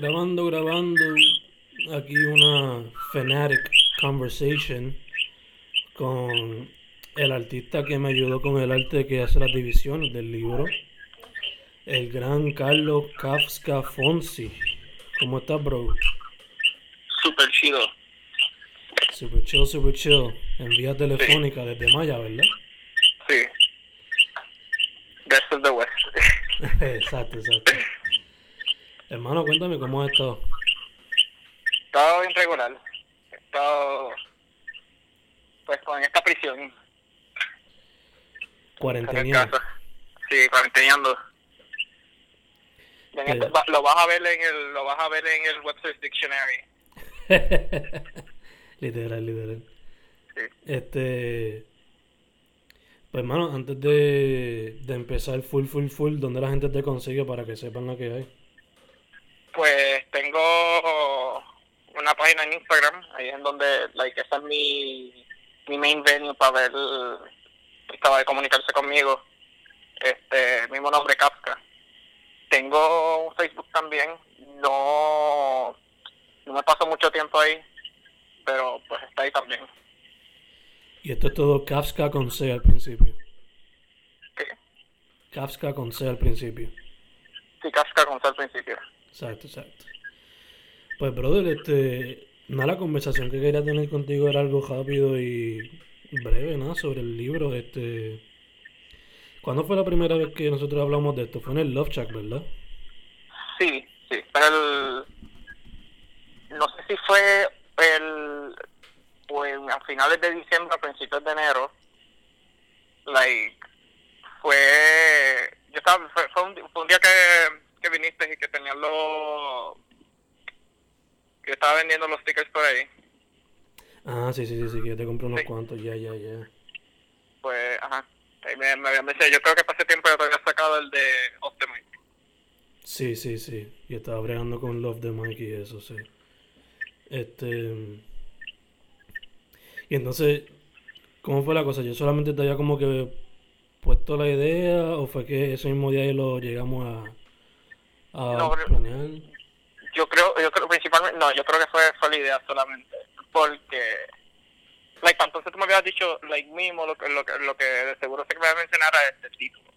Grabando, grabando. Aquí una Fanatic Conversation con el artista que me ayudó con el arte que hace las divisiones del libro. El gran Carlos Kafka Fonsi. ¿Cómo estás, bro? Super chido. Super chill, super chill. En vía telefónica desde Maya, ¿verdad? Sí. Best of the West. exacto, exacto. Hermano, cuéntame cómo estado. He estado bien regular. Estado pues con esta prisión. En Cuarentena. casa. Sí, cuarenteneando. Este- lo vas a ver en el lo vas a ver en el Webster's Dictionary. literal, literal. Sí. Este. Pues, hermano, antes de, de empezar full, full, full, ¿dónde la gente te consigue para que sepan lo que hay? Pues tengo una página en Instagram, ahí es en donde, like, esa es mi, mi main venue para ver estaba de comunicarse conmigo. Este, mismo nombre, Kafka. Tengo un Facebook también, no, no me paso mucho tiempo ahí, pero pues está ahí también. Y esto es todo Kafka con C al principio. Sí, Kafka con C al principio. sí Kafka como al principio. Exacto, exacto. Pues, brother, este. Nada, la conversación que quería tener contigo era algo rápido y breve, ¿no? Sobre el libro. Este. ¿Cuándo fue la primera vez que nosotros hablamos de esto? Fue en el Love Shack, ¿verdad? Sí, sí, pero el, no sé si fue el, pues a finales de diciembre, a principios de enero, like, fue, yo estaba, fue, fue un, fue un día que, que y que tenían los, que estaba vendiendo los stickers por ahí, Ah, sí, sí, sí, sí, que yo te compré unos Sí. cuantos, ya, ya, ya. pues, ajá, ahí me, me habían dicho, yo creo que pasé tiempo yo te había sacado el de Off the Mic. Sí, sí, sí. Y estaba bregando con Love the Mike y eso, sí. Este. Y entonces, ¿cómo fue la cosa? Yo solamente te había como que puesto la idea, o fue que ese mismo día lo llegamos a, a No, planear. yo creo yo creo principalmente no yo creo que fue fue la idea solamente porque like entonces tú me habías dicho like mismo lo que lo que lo que de seguro sé que me iba a mencionar era este título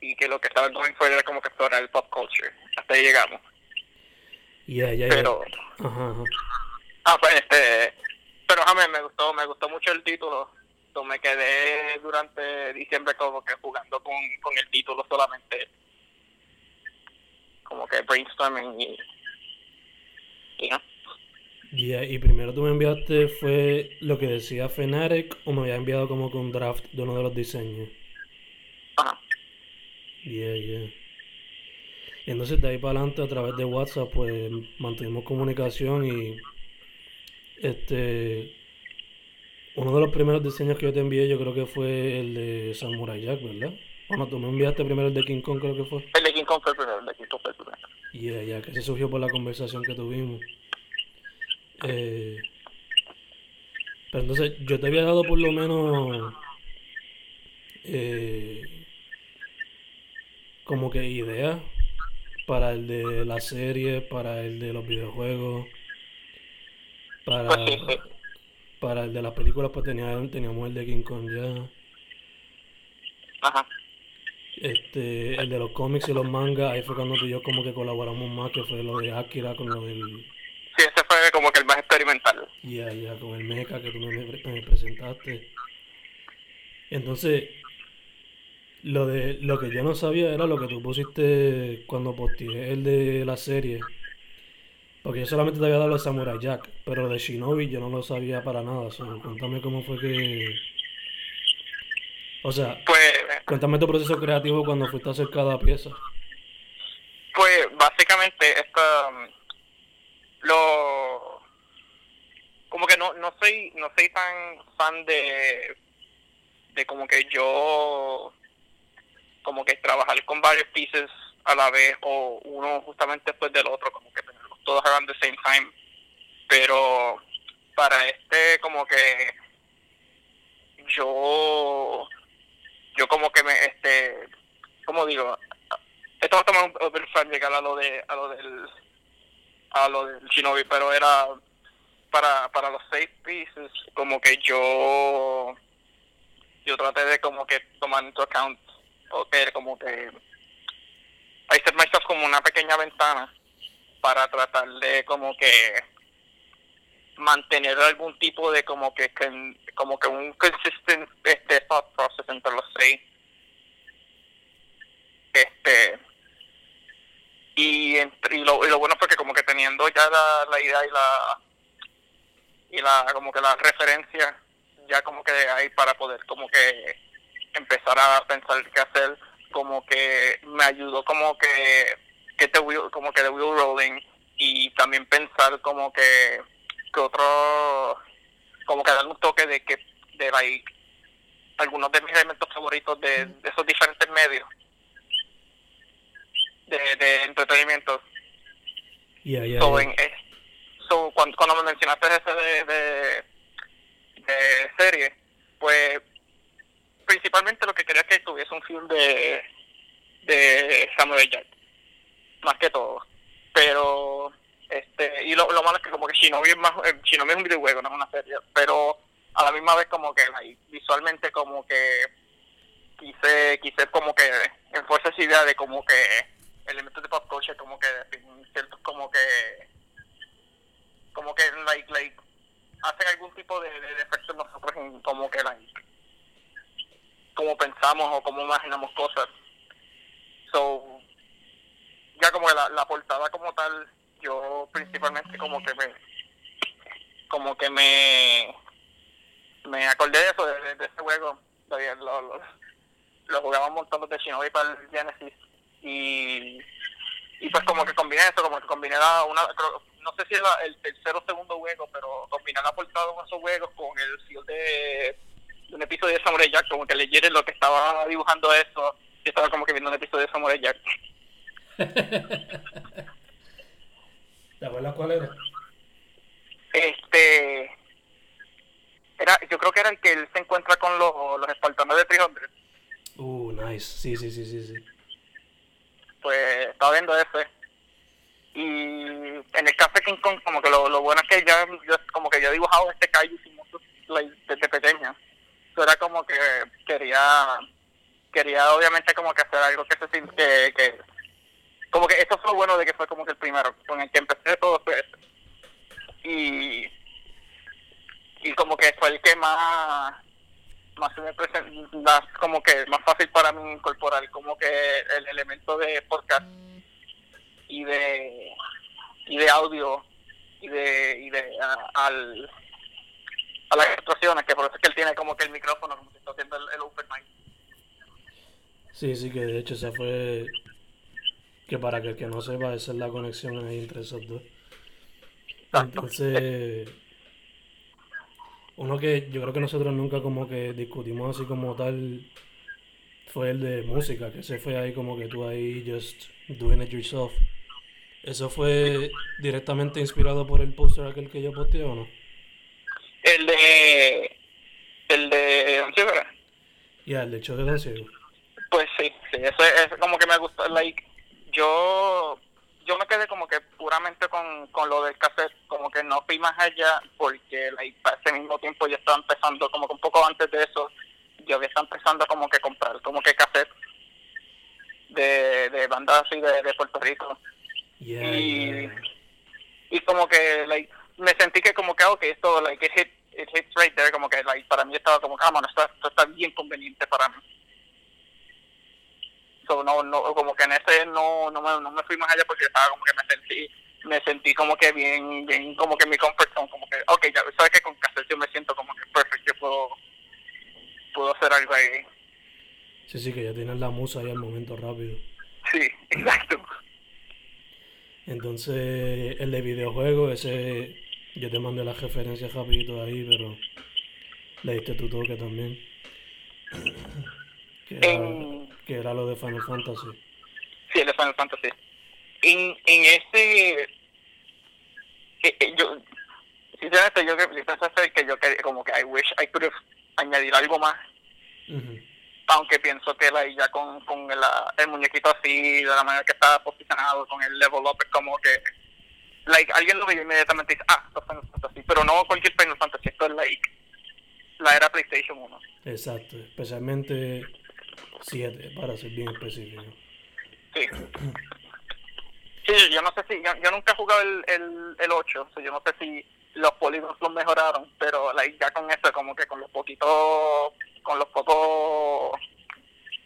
y que lo que estaba going for era como que explorar el pop culture hasta ahí llegamos Ya, ya, ya. pero Ajá, ajá. ah pues este pero ajá, me, gustó me gustó mucho el título So, me quedé durante diciembre como que jugando con, con el título solamente como que brainstorming y y no Ya, y primero tú me enviaste fue lo que decía Fnatic, o me había enviado como que un draft de uno de los diseños. ajá Yeah, yeah. Y entonces de ahí para adelante a través de WhatsApp pues mantuvimos comunicación y este uno de los primeros diseños que yo te envié yo creo que fue el de Samurai Jack, ¿verdad? Bueno, tú me enviaste primero el de King Kong creo que fue. El de King Kong fue el primero, el de King Kong fue el primero. Yeah, ya que se surgió por la conversación que tuvimos. Eh, pero entonces yo te había dado por lo menos eh, como que ideas para el de la serie, para el de los videojuegos, para, Pues sí, sí. para el de las películas, pues tenía, teníamos el de King Kong ya. Ajá. Este, el de los cómics y los mangas, ahí fue cuando tú y yo como que colaboramos más, que fue lo de Akira con lo del, Sí, ese fue como que el más experimental. ya, ya, con el mecha que tú me, me presentaste. Entonces, lo de, lo que yo no sabía era lo que tú pusiste cuando posteé el de la serie. Porque yo solamente te había dado el Samurai Jack, pero de Shinobi yo no lo sabía para nada. so, cuéntame cómo fue que... O sea, Pues, cuéntame tu proceso creativo cuando fuiste a hacer cada pieza. pues básicamente esta um, lo como que no no soy no soy tan fan de de como que yo como que trabajar con varios pieces a la vez o uno justamente después del otro como que tenerlos todos around the same time pero para este como que yo yo como que me este como digo esto va a tomar un llegar a lo de a lo del a lo del Shinobi pero era para para los seis pieces como que yo yo traté de como que tomar into account o que como que I set myself como una pequeña ventana para tratar de como que mantener algún tipo de como que como que un consistent este thought process entre los seis. Este y, entre- y, lo, y lo bueno fue que como que teniendo ya la, la idea y la y la como que la referencia ya como que ahí para poder como que empezar a pensar qué hacer como que me ayudó como que que wheel, como que the wheel rolling y también pensar como que que otro como que darle un toque de que de like algunos de mis elementos favoritos de, de esos diferentes medios de, de entretenimiento. Y ahí, So, en- eh, so, cuando, cuando me mencionaste ese de, de, de serie, pues principalmente lo que quería es que tuviese un film de, de Samuel Jack, más que todo. Pero, este, y lo, lo malo es que como que Shinobi es más, eh, Shinobi es un videojuego, no es una serie, pero a la misma vez como que visualmente como que quise, quise como que enforzar esa idea de como que elementos de pop culture como que como que como que like like hacen algún tipo de, de, de efecto en nosotros en como que like como pensamos o como imaginamos cosas. So ya como que la, la portada como tal yo principalmente como que me como que me me acordé de eso de, ese juego lo, lo, lo, jugaba un montón de Shinobi para el Genesis y y pues como que combiné eso, como que combiné la, una, no sé si es la- el tercero o segundo juego, pero combiné la portada de esos juegos con el feel de, un episodio de Samurai Jack, como que leyeron lo que estaba dibujando eso, y estaba como que viendo un episodio de Samurai Jack. ¿Te acuerdas cuál era? Este, era, yo creo que era el que él se encuentra con los, los espartanos de 300, Uh, nice. Sí, sí, sí, sí, sí. pues estaba viendo ese. Y en el Café King Kong, como que lo, lo bueno es que ya, yo, como que yo he dibujado este Kaiju desde pequeña. Eso era como que quería, quería obviamente como que hacer algo que se que como que eso fue lo bueno de que fue como que el primero, con el que empecé todo fue. Y, y como que fue el que más más se me presen- más como que más fácil para mí incorporar como que el elemento de podcast y de y de audio y de y de a, al a las ilustraciones que por eso es que él tiene como que el micrófono como que está haciendo el, el open Sí, sí, que de hecho esa fue. Que para que el que no sepa, esa es la conexión ahí entre esos dos. Entonces. Uno que yo creo que nosotros nunca como que discutimos así como tal fue el de música, que ese fue ahí como que tú ahí just doing it yourself. ¿Eso fue directamente inspirado por el póster aquel que yo posteé o no? el de el de. Ya, el de Choque Don Ciego. Pues sí, sí, eso es, es como que me gustó, like, yo, yo me quedé como que puramente con, con lo del cassette, como que no fui más allá, porque like, para ese mismo tiempo yo estaba empezando, como que un poco antes de eso, yo había estado empezando como que comprar, como que cassette de, de bandas así de, de Puerto Rico, Yeah, Y- yeah. y como que, like, me sentí que como que, ok, esto, like, it, hit, it hits right there, como que, like, para mí estaba como que, ah, esto, esto está bien conveniente para mí. So, no, no, como que en ese no, no, me, no me fui más allá porque estaba como que me sentí, me sentí como que bien, bien, como que mi comfort zone, como que, ok, ya sabes que con cassette yo me siento como que perfecto, yo puedo, puedo hacer algo ahí. Sí, sí, que ya tienes la musa ahí al momento rápido. Sí, exacto. Entonces, el de videojuego, ese yo te mandé las referencias rapidito ahí, pero le diste tu toque también. En- que era lo de Final Fantasy. Sí, el de Final Fantasy. En, en ese... eh, yo, sinceramente, yo yo pensé que yo como que I wish I could have añadir algo más, Ujú. aunque pienso que like, ya con, con el, el muñequito así, de la manera que está posicionado, con el level up, es como que like alguien lo ve inmediatamente dice, ah, esto es Final Fantasy, pero no cualquier Final Fantasy, esto es like la era PlayStation 1. Exacto, especialmente 7, para ser bien específico. Sí. Sí, yo no sé si, yo, yo nunca he jugado el, el, el 8, o sea, yo no sé si los polígonos los mejoraron, pero like, ya con eso, como que con los poquitos, con los pocos,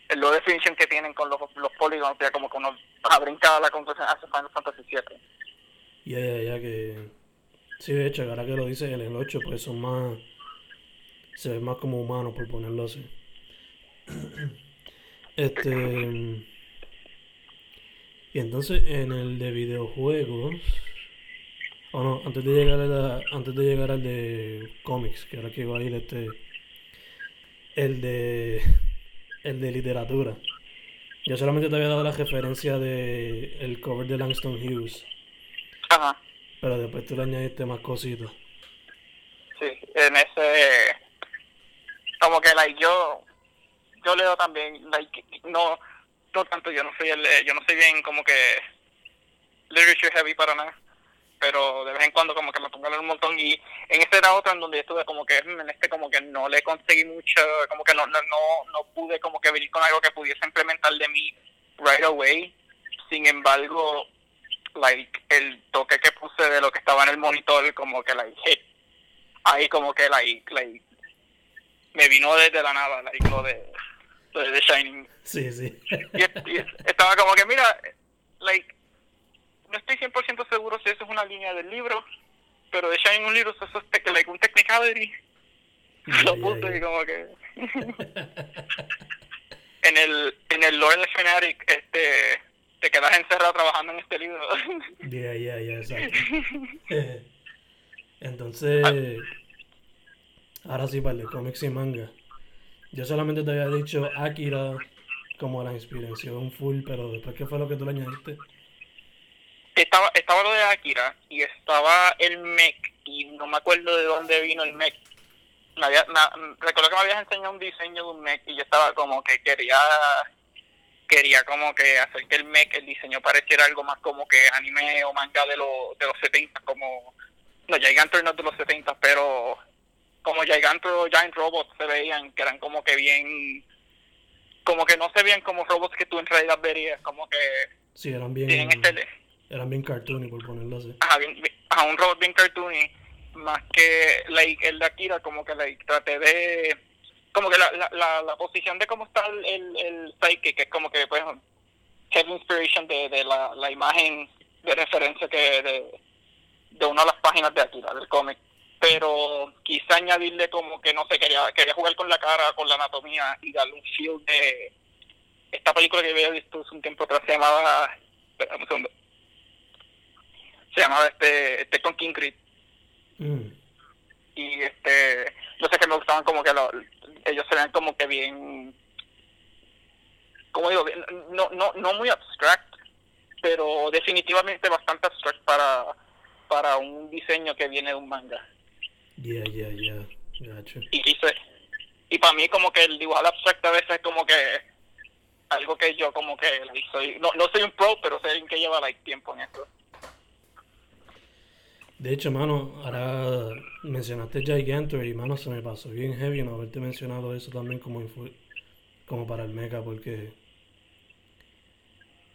el low definition que tienen con los, los polígonos, ya como que uno ha brincado la conclusión hacia Final Fantasy 7. Ya, ya, ya que... Sí, de hecho, ahora que lo dices, en el 8 pues son más... Se ve más como humano, por ponerlo así. Este... Y entonces en el de videojuegos... O no, antes de llegar a la- antes de llegar al de cómics, que ahora que iba a ir este... El de... El de literatura. Yo solamente te había dado la referencia de el cover de Langston Hughes. Ajá, Pero después tú le añadiste más cositas. sí, en ese, como que like yo, leo también, like, no, no tanto, yo no soy el, yo no soy bien como que literature heavy para nada, pero de vez en cuando como que me pongo a leer un montón y en este era otro en donde estuve como que mm, en este como que no le conseguí mucho, como que no, no, no, no pude como que venir con algo que pudiese implementar de mí right away, sin embargo, like el toque que puse de lo que estaba en el monitor como que like hit. Ahí como que like like me vino desde la nada like lo de de The Shining Sí, sí. y, y estaba como que mira like no estoy 100% seguro si eso es una línea del libro pero The Shining un libro eso es like, un technicality Ya, lo puse y como que en el en el lore Fanatic este te quedas encerrado trabajando en este libro Ya, ya, ya, exacto. Entonces, ahora sí, para el de cómics y manga. Yo solamente te había dicho Akira como la inspiración full, pero después, ¿qué fue lo que tú le añadiste? estaba estaba lo de Akira y estaba el mech y no me acuerdo de dónde vino el mech me había, me- recuerdo que me habías enseñado un diseño de un mech y yo estaba como que quería quería como que hacer que el mech el diseño pareciera algo más como que anime o manga de los de los 70 como no no es de los 70 pero como Gigantor o Giant Robots se veían que eran como que bien como que no se veían como robots que tú en realidad verías como que Sí, eran bien, este eran bien cartoony, por ponerlo así. ajá, bien- ajá, un robot bien cartoony más que like, el de Akira como que like, traté de como que la, la, la, la posición de cómo está el, el, el psychic es como que pues heavy inspiration de, de la, la imagen de referencia que de, de una de las páginas de Akira del cómic pero quizá añadirle como que no sé quería quería jugar con la cara con la anatomía y darle un feel de esta película que había visto hace un tiempo atrás se llamaba espera un segundo se llamaba este, este con King Creed. Mm, y este no sé que me gustaban como que lo- ellos se ven como que bien como digo bien- no no no muy abstract pero definitivamente bastante abstract para para un diseño que viene de un manga Ya, ya, ya. Gacho. y y, se- y para mí como que el dibujar abstracto a veces es como que algo que yo como que soy no no soy un pro pero soy alguien que lleva like tiempo en esto De hecho, mano, ahora mencionaste Gigantor y, mano, se me pasó bien heavy no haberte mencionado eso también como, como para el mecha, porque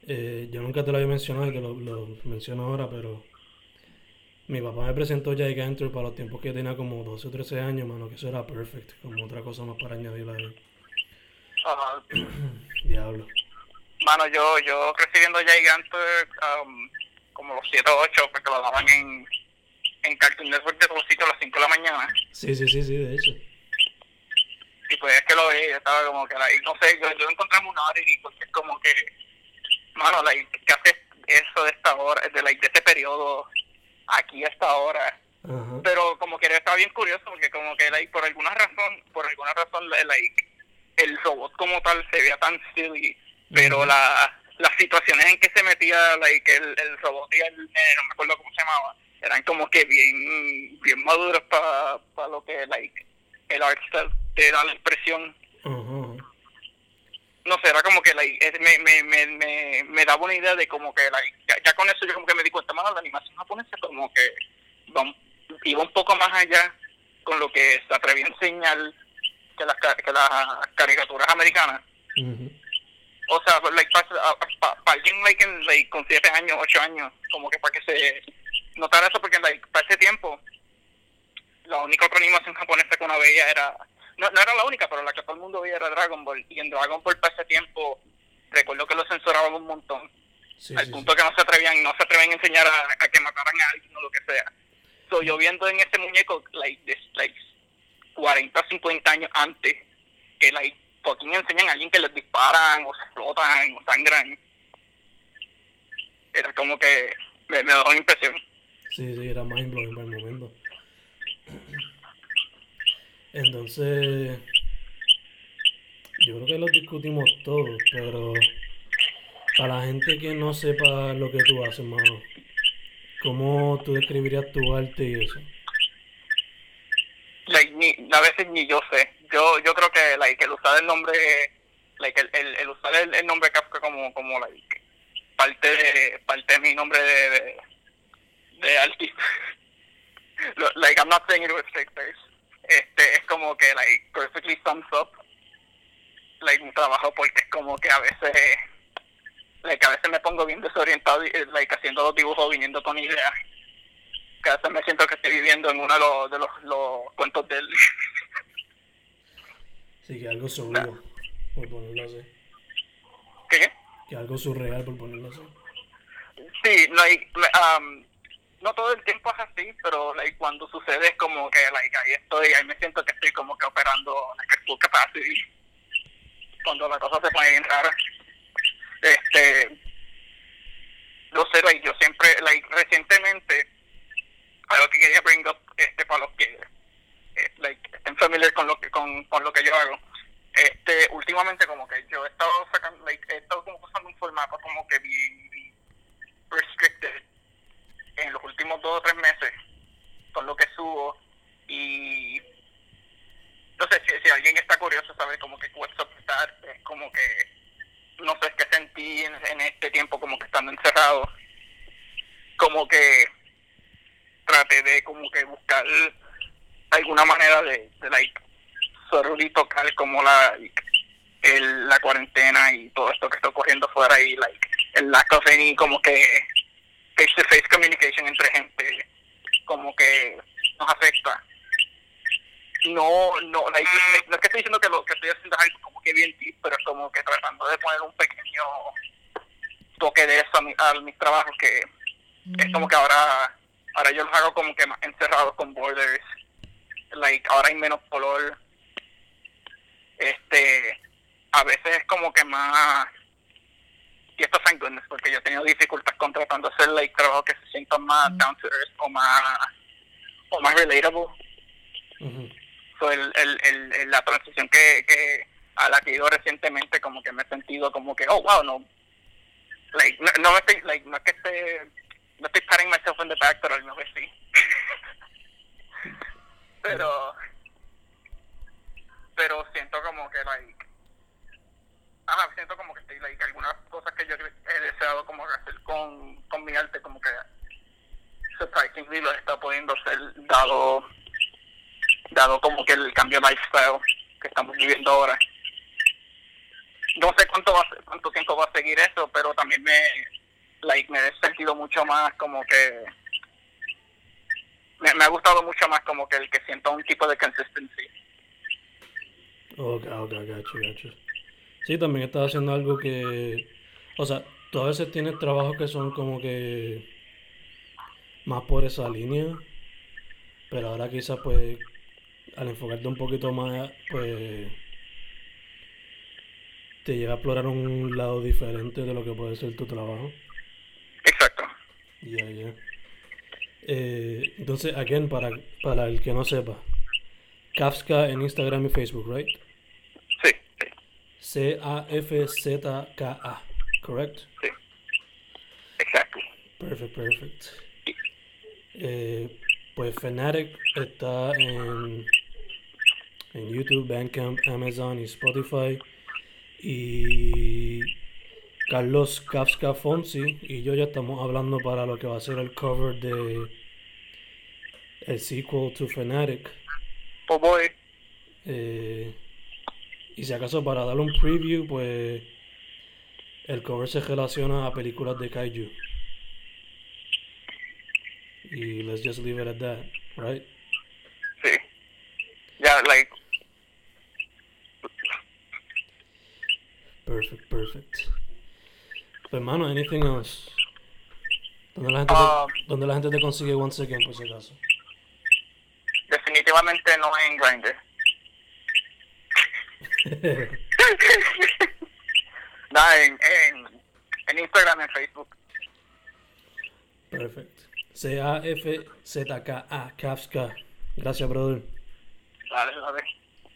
eh, yo nunca te lo había mencionado y te lo, lo menciono ahora, pero mi papá me presentó Gigantor para los tiempos que tenía como 12 o 13 años, mano, que eso era perfect, como otra cosa más para añadir ahí. Ah, Diablo. Mano, yo, yo crecí viendo Gigantor um, como los 7 o 8, porque lo daban en, en Cartoon Network de sitios a las 5 de la mañana. Sí, sí, sí, sí, de hecho. Y pues es que lo vi, yo estaba como que, like, no sé, yo, yo encontré una hora y porque es como que, mano, like, ¿qué hace eso de esta hora, de, like, de este periodo aquí a esta hora? Ajá. pero como que estaba bien curioso porque como que like, por alguna razón por alguna razón like el robot como tal se veía tan silly pero Ujú. la las situaciones en que se metía like el, el robot y el nene, no me acuerdo cómo se llamaba eran como que bien bien maduros para lo que like el art style te da la impresión Ajá. no sé, era como que like, me, me, me, me, me daba una idea de como que like, ya, ya con eso yo como que me di cuenta la animación japonesa como que iba un poco más allá con lo que se atrevía a enseñar que las, que las caricaturas americanas. O sea, like, para alguien like, en, like, con 7 años, 8 años, como que para que se notara eso, porque like, para ese tiempo la única otra animación japonesa que uno veía era, no, no era la única, pero la que todo el mundo veía era Dragon Ball. Y en Dragon Ball para ese tiempo, recuerdo que lo censuraban un montón, Sí, al sí, punto que no se atrevían, no se atrevían a enseñar a, a que mataran a alguien o lo que sea. So, yo viendo en ese muñeco, like, this, like 40, 50 años antes, que like, fucking enseñan a alguien que les disparan o se explotan o sangran. Era como que me, me dejó una impresión. Sí, sí, era mind blowing para el momento. Entonces, yo creo que lo discutimos todos, pero para la gente que no sepa lo que tú haces, mano, ¿cómo tú describirías tu arte y eso? Like, ni, a veces ni yo sé. Yo yo creo que like, el usar el nombre, like, el, el, el usar el, el nombre Kafka como, como like, parte, de, parte de mi nombre de, de, de artista. Like, I'm not saying it with straight. Este, es como que, like, perfectly sums up, like, mi trabajo porque es como que a veces, like, a veces me pongo bien desorientado, y, eh, like, haciendo los dibujos viniendo con ideas. Que a veces me siento que estoy viviendo en uno de los, de los, los cuentos del... Sí, que algo surreal, por ponerlo así. ¿Qué? Que algo surreal, por ponerlo así. Sí, like, um, no todo el tiempo es así, pero like, cuando sucede es como que like, ahí estoy, ahí me siento que estoy como que operando like, at full capacity. Cuando la cosa se pone bien rara. Este, no sé, like, yo siempre, like, recientemente, algo que quería bring este, para los que, eh, like, estén familiar con lo que, con, con lo que yo hago. Este, últimamente como que yo he estado sacando, like, he estado como usando un formato como que bien, bien restricted en los últimos dos o tres meses con lo que subo y no sé si, si alguien está curioso sabe como que what's up with that, es como que no sé qué sentí en, en este tiempo como que estando encerrado como que traté de como que buscar alguna manera de, de like solo y tocar como la el, la cuarentena y todo esto que está ocurriendo fuera y like el lack of any como que face to face communication entre gente como que nos afecta. No no like, no es que estoy diciendo que lo que estoy haciendo es algo como que bien deep pero es como que tratando de poner un pequeño toque de eso a, mi- a mis trabajos que es como que ahora ahora yo los hago como que más encerrados con borders. Like ahora hay menos color este a veces es como que más y esto thank goodness porque yo he tenido dificultad con tratando de hacer like trabajos que se sientan más down to earth o más o más relatable. Ujú. so, el, el, el, la transición que, que a la que he ido recientemente como que me he sentido como que oh wow no. Like no, no me estoy like no es que esté no estoy patting myself in the back pero al vez sí. Pero pero siento como que like ajá siento como que estoy like algunas cosas que yo he deseado como hacer con, con mi arte como que surprisingly lo está pudiendo hacer dado dado como que el cambio de lifestyle que estamos viviendo ahora. No sé cuánto va ser- cuánto tiempo va a seguir eso pero también me like me he sentido mucho más como que me, ha gustado mucho más como que el que sienta un tipo de consistency Ok, ok, gacho, gacho. Sí, también estás haciendo algo que, o sea, tú a veces tienes trabajos que son como que más por esa línea, pero ahora quizás pues al enfocarte un poquito más, pues te lleva a explorar un lado diferente de lo que puede ser tu trabajo. exacto Ya, ya. Eh, entonces, again, para, para el que no sepa, Kafka en Instagram y Facebook, right? C-A-F-Z-K-A, correct? sí exacto Perfect, perfect. Eh, pues Fnatic está en, en YouTube, Bandcamp, Amazon y Spotify. Y Carlos Kafka Fonsi y yo ya estamos hablando para lo que va a ser el cover de el sequel to Fanatic. Oh boy. Eh, y si acaso para darle un preview, pues el cover se relaciona a películas de kaiju. Y let's just leave it at that, right? Sí. Ya, like, Perfect, perfect. Pues hermano, anything else? ¿Dónde la gente, Um, te, ¿dónde la gente te consigue one second por si acaso? definitivamente no en Grindr. Nada, en, en, en Instagram, en Facebook. Perfect. C-A-F-Z-K-A, Kafka. Gracias, brother. Dale, dale.